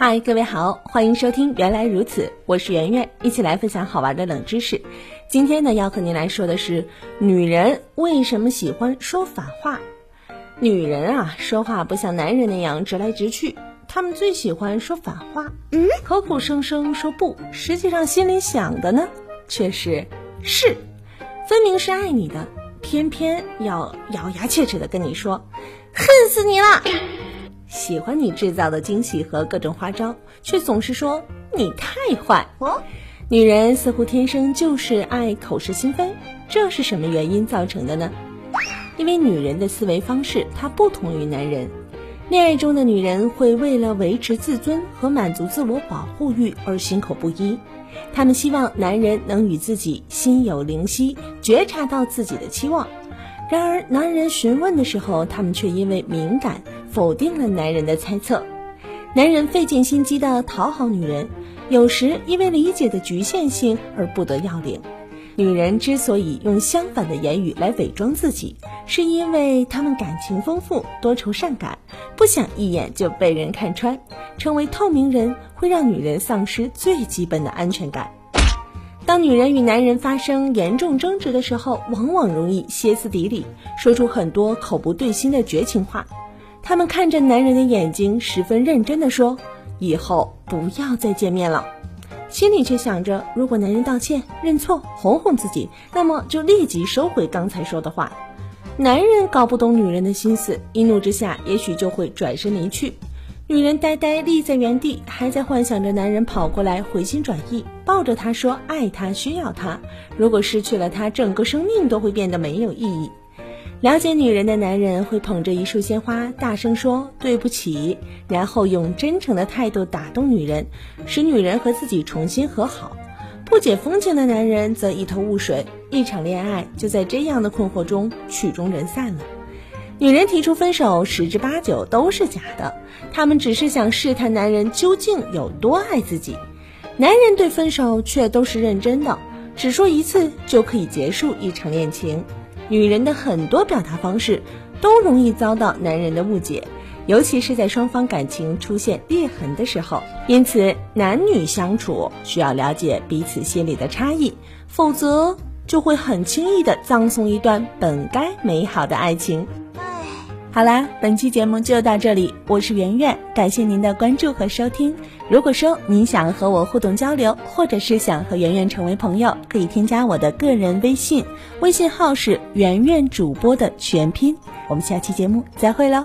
嗨，各位好，欢迎收听《原来如此》，我是圆圆，一起来分享好玩的冷知识。今天呢，要和您来说的是女人为什么喜欢说反话。女人啊，说话不像男人那样直来直去，她们最喜欢说反话，嗯，口口声声说不，实际上心里想的呢，却是是，分明是爱你的，偏偏要咬牙切齿的跟你说，恨死你了。喜欢你制造的惊喜和各种花招，却总是说你太坏。哦，女人似乎天生就是爱口是心非，这是什么原因造成的呢？因为女人的思维方式它不同于男人。恋爱中的女人会为了维持自尊和满足自我保护欲而心口不一，她们希望男人能与自己心有灵犀，觉察到自己的期望。然而，男人询问的时候，他们却因为敏感。否定了男人的猜测，男人费尽心机的讨好女人，有时因为理解的局限性而不得要领。女人之所以用相反的言语来伪装自己，是因为她们感情丰富、多愁善感，不想一眼就被人看穿。成为透明人会让女人丧失最基本的安全感。当女人与男人发生严重争执的时候，往往容易歇斯底里，说出很多口不对心的绝情话。他们看着男人的眼睛，十分认真地说：“以后不要再见面了。”心里却想着，如果男人道歉、认错、哄哄自己，那么就立即收回刚才说的话。男人搞不懂女人的心思，一怒之下，也许就会转身离去。女人呆呆立在原地，还在幻想着男人跑过来回心转意，抱着她说爱她、需要她。如果失去了她，整个生命都会变得没有意义。了解女人的男人会捧着一束鲜花，大声说对不起，然后用真诚的态度打动女人，使女人和自己重新和好。不解风情的男人则一头雾水，一场恋爱就在这样的困惑中曲终人散了。女人提出分手十之八九都是假的，她们只是想试探男人究竟有多爱自己。男人对分手却都是认真的，只说一次就可以结束一场恋情。女人的很多表达方式都容易遭到男人的误解，尤其是在双方感情出现裂痕的时候。因此，男女相处需要了解彼此心里的差异，否则就会很轻易的葬送一段本该美好的爱情。好啦，本期节目就到这里，我是圆圆，感谢您的关注和收听。如果说您想和我互动交流，或者是想和圆圆成为朋友，可以添加我的个人微信，微信号是圆圆主播的全拼。我们下期节目再会喽。